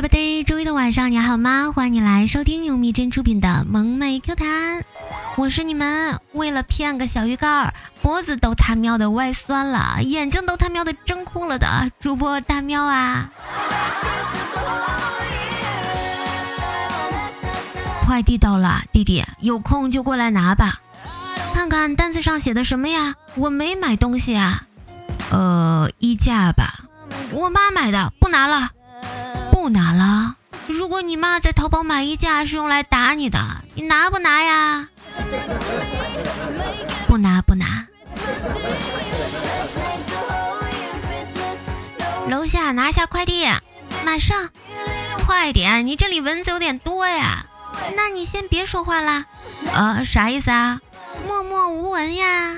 everybody，周一的晚上你好吗？欢迎你来收听由蜜珍出品的《萌妹 Q 弹》，我是你们为了骗个小鱼干，脖子都他喵的外酸了，眼睛都他喵的睁哭了的主播大喵啊！快递到了，弟弟有空就过来拿吧。看看单子上写的什么呀？我没买东西啊。呃，衣架吧，我妈买的，不拿了，不拿了。如果你妈在淘宝买衣架是用来打你的，你拿不拿呀？不拿不拿。楼下拿下快递，马上，快点！你这里蚊子有点多呀。那你先别说话啦。呃，啥意思啊？默默无闻呀。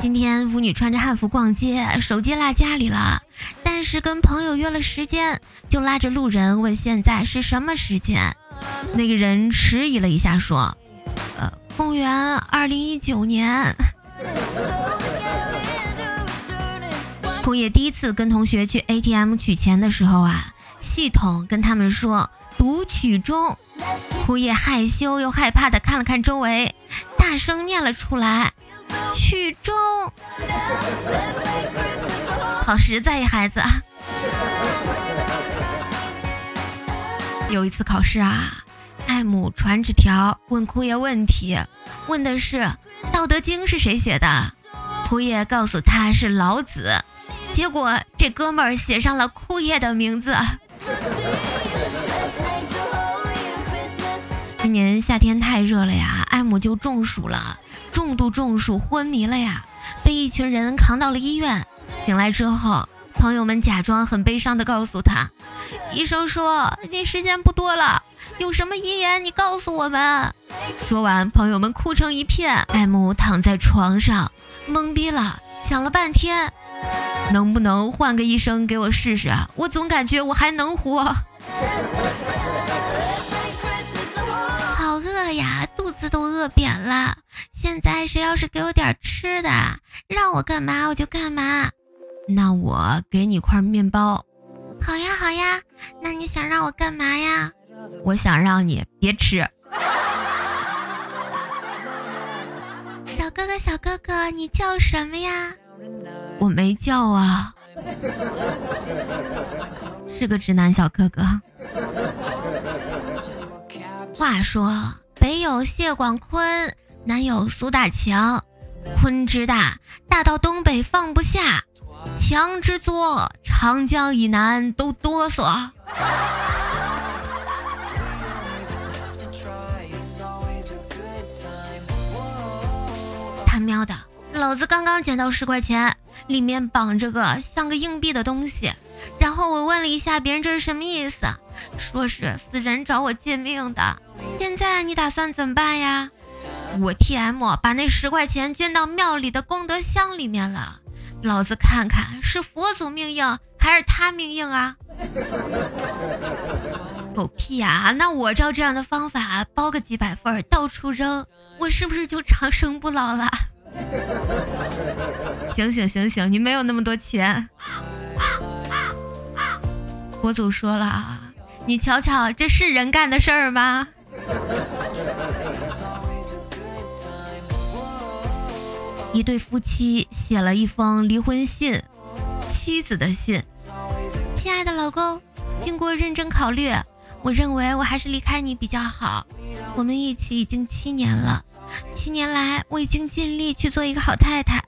今天舞女穿着汉服逛街，手机落家里了，但是跟朋友约了时间，就拉着路人问现在是什么时间。那个人迟疑了一下，说：“呃，公元二零一九年。”枯叶第一次跟同学去 ATM 取钱的时候啊，系统跟他们说读取中。枯叶害羞又害怕的看了看周围，大声念了出来：“取中。”好实在呀，孩子。有一次考试啊，艾姆传纸条问枯叶问题，问的是《道德经》是谁写的，枯叶告诉他是老子，结果这哥们儿写上了枯叶的名字。今年夏天太热了呀，艾姆就中暑了，重度中暑昏迷了呀，被一群人扛到了医院。醒来之后，朋友们假装很悲伤的告诉他，医生说你时间不多了，有什么遗言你告诉我们。说完，朋友们哭成一片，艾姆躺在床上懵逼了，想了半天，能不能换个医生给我试试啊？我总感觉我还能活。好饿呀，肚子都饿扁了。现在谁要是给我点吃的，让我干嘛我就干嘛。那我给你块面包。好呀好呀，那你想让我干嘛呀？我想让你别吃。小哥哥小哥哥，你叫什么呀？我没叫啊。是个直男小哥哥。话说。北有谢广坤，南有苏大强，坤之大，大到东北放不下；强之作，长江以南都哆嗦。他喵的，老子刚刚捡到十块钱，里面绑着个像个硬币的东西，然后我问了一下别人这是什么意思，说是死人找我借命的。现在你打算怎么办呀？我 T M 把那十块钱捐到庙里的功德箱里面了，老子看看是佛祖命硬还是他命硬啊！狗屁呀！那我照这样的方法包个几百份到处扔，我是不是就长生不老了？醒醒醒醒！你没有那么多钱。佛祖说了，你瞧瞧，这是人干的事儿吗？一对夫妻写了一封离婚信，妻子的信。亲爱的老公，经过认真考虑，我认为我还是离开你比较好。我们一起已经七年了，七年来我已经尽力去做一个好太太。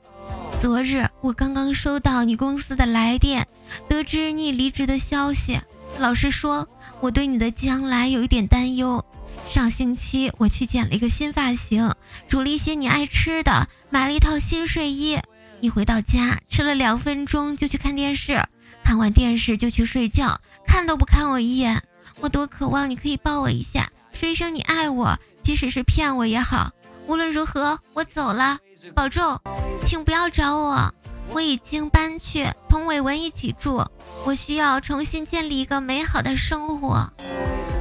昨日我刚刚收到你公司的来电，得知你离职的消息。老实说，我对你的将来有一点担忧。上星期我去剪了一个新发型，煮了一些你爱吃的，买了一套新睡衣。一回到家，吃了两分钟就去看电视，看完电视就去睡觉，看都不看我一眼。我多渴望你可以抱我一下，说一声你爱我，即使是骗我也好。无论如何，我走了，保重，请不要找我。我已经搬去同伟文一起住，我需要重新建立一个美好的生活。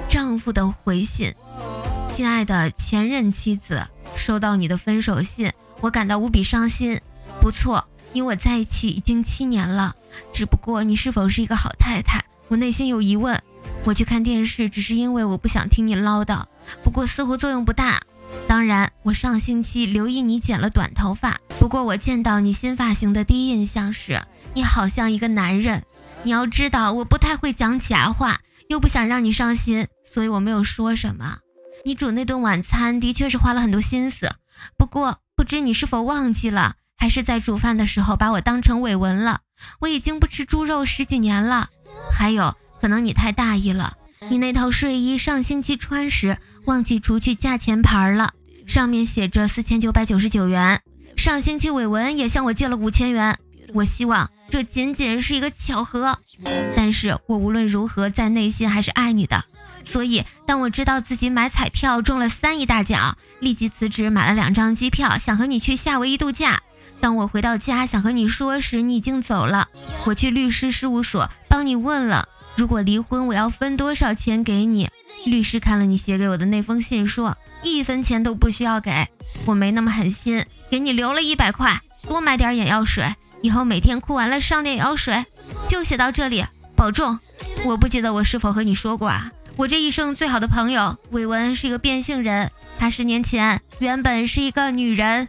丈夫的回信：亲爱的前任妻子，收到你的分手信，我感到无比伤心。不错，你我在一起已经七年了，只不过你是否是一个好太太，我内心有疑问。我去看电视，只是因为我不想听你唠叨，不过似乎作用不大。当然，我上星期留意你剪了短头发，不过我见到你新发型的第一印象是，你好像一个男人。你要知道，我不太会讲假话，又不想让你伤心，所以我没有说什么。你煮那顿晚餐的确是花了很多心思，不过不知你是否忘记了，还是在煮饭的时候把我当成伟文了。我已经不吃猪肉十几年了。还有，可能你太大意了，你那套睡衣上星期穿时忘记除去价钱牌了，上面写着四千九百九十九元。上星期伟文也向我借了五千元。我希望这仅仅是一个巧合，但是我无论如何在内心还是爱你的。所以，当我知道自己买彩票中了三亿大奖，立即辞职买了两张机票，想和你去夏威夷度假。当我回到家想和你说时，你已经走了。我去律师事务所帮你问了，如果离婚，我要分多少钱给你？律师看了你写给我的那封信，说一分钱都不需要给。我没那么狠心，给你留了一百块，多买点眼药水，以后每天哭完了上点眼药水。就写到这里，保重。我不记得我是否和你说过啊？我这一生最好的朋友伟文是一个变性人，他十年前原本是一个女人。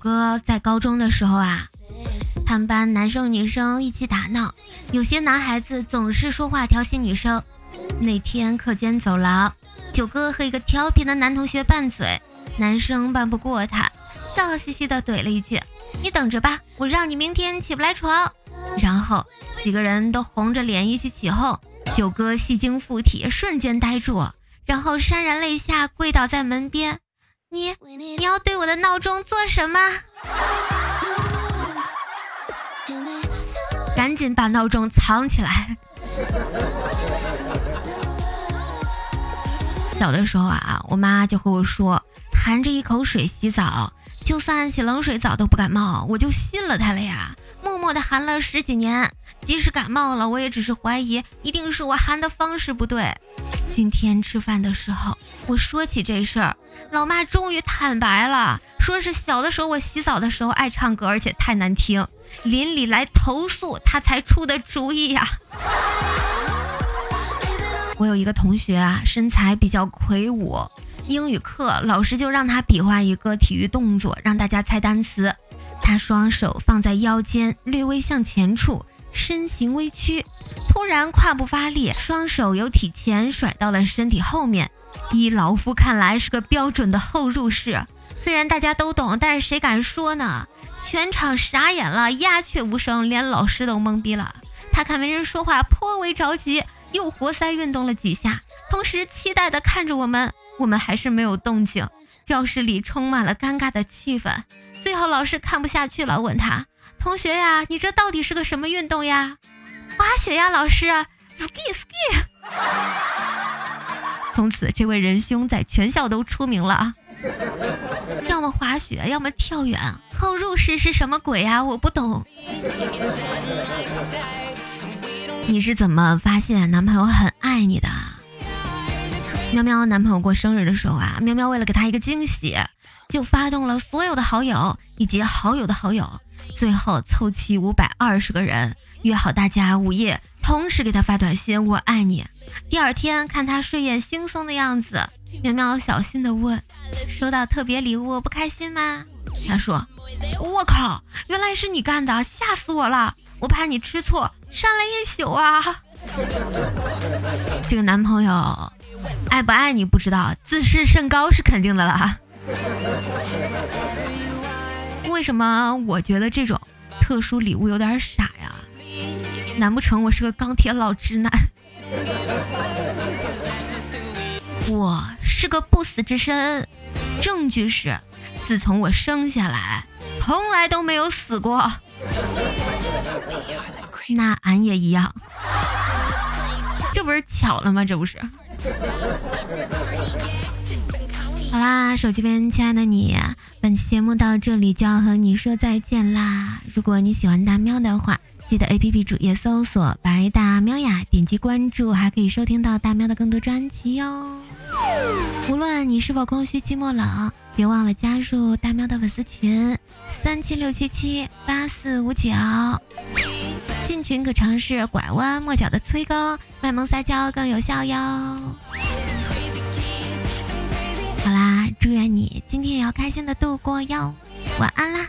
哥在高中的时候啊，他们班男生女生一起打闹，有些男孩子总是说话调戏女生。那天课间走廊，九哥和一个调皮的男同学拌嘴，男生拌不过他。笑嘻嘻的怼了一句：“你等着吧，我让你明天起不来床。”然后几个人都红着脸一起起哄。九哥戏精附体，瞬间呆住，然后潸然泪下，跪倒在门边：“你你要对我的闹钟做什么？赶紧把闹钟藏起来。”小的时候啊，我妈就和我说：“含着一口水洗澡。”就算洗冷水澡都不感冒，我就信了他了呀！默默的含了十几年，即使感冒了，我也只是怀疑，一定是我含的方式不对。今天吃饭的时候，我说起这事儿，老妈终于坦白了，说是小的时候我洗澡的时候爱唱歌，而且太难听，邻里来投诉，她才出的主意呀。我有一个同学啊，身材比较魁梧。英语课，老师就让他比划一个体育动作，让大家猜单词。他双手放在腰间，略微向前处，身形微曲，突然胯部发力，双手由体前甩到了身体后面。依老夫看来，是个标准的后入式。虽然大家都懂，但是谁敢说呢？全场傻眼了，鸦雀无声，连老师都懵逼了。他看没人说话，颇为着急，又活塞运动了几下，同时期待地看着我们。我们还是没有动静，教室里充满了尴尬的气氛。最后老师看不下去了，问他：“同学呀，你这到底是个什么运动呀？”“滑雪呀，老师，ski ski。”从此，这位仁兄在全校都出名了啊。要么滑雪，要么跳远，后入式是什么鬼呀？我不懂。你是怎么发现男朋友很爱你的？喵喵男朋友过生日的时候啊，喵喵为了给他一个惊喜，就发动了所有的好友以及好友的好友，最后凑齐五百二十个人，约好大家午夜同时给他发短信“我爱你”。第二天看他睡眼惺忪的样子，喵喵小心的问：“收到特别礼物不开心吗？”他说：“我靠，原来是你干的，吓死我了！我怕你吃醋，删了一宿啊。”这个男朋友。爱不爱你不知道，自视甚高是肯定的了。为什么我觉得这种特殊礼物有点傻呀？难不成我是个钢铁老直男？我是个不死之身，证据是，自从我生下来，从来都没有死过。那俺也一样，这不是巧了吗？这不是。好啦，手机边亲爱的你，本期节目到这里就要和你说再见啦。如果你喜欢大喵的话，记得 A P P 主页搜索“白大喵呀”，点击关注，还可以收听到大喵的更多专辑哟。无论你是否空虚寂寞冷，别忘了加入大喵的粉丝群三七六七七八四五九，进群可尝试拐弯抹角的催更，卖萌撒娇更有效哟。好啦，祝愿你今天也要开心的度过哟，晚安啦。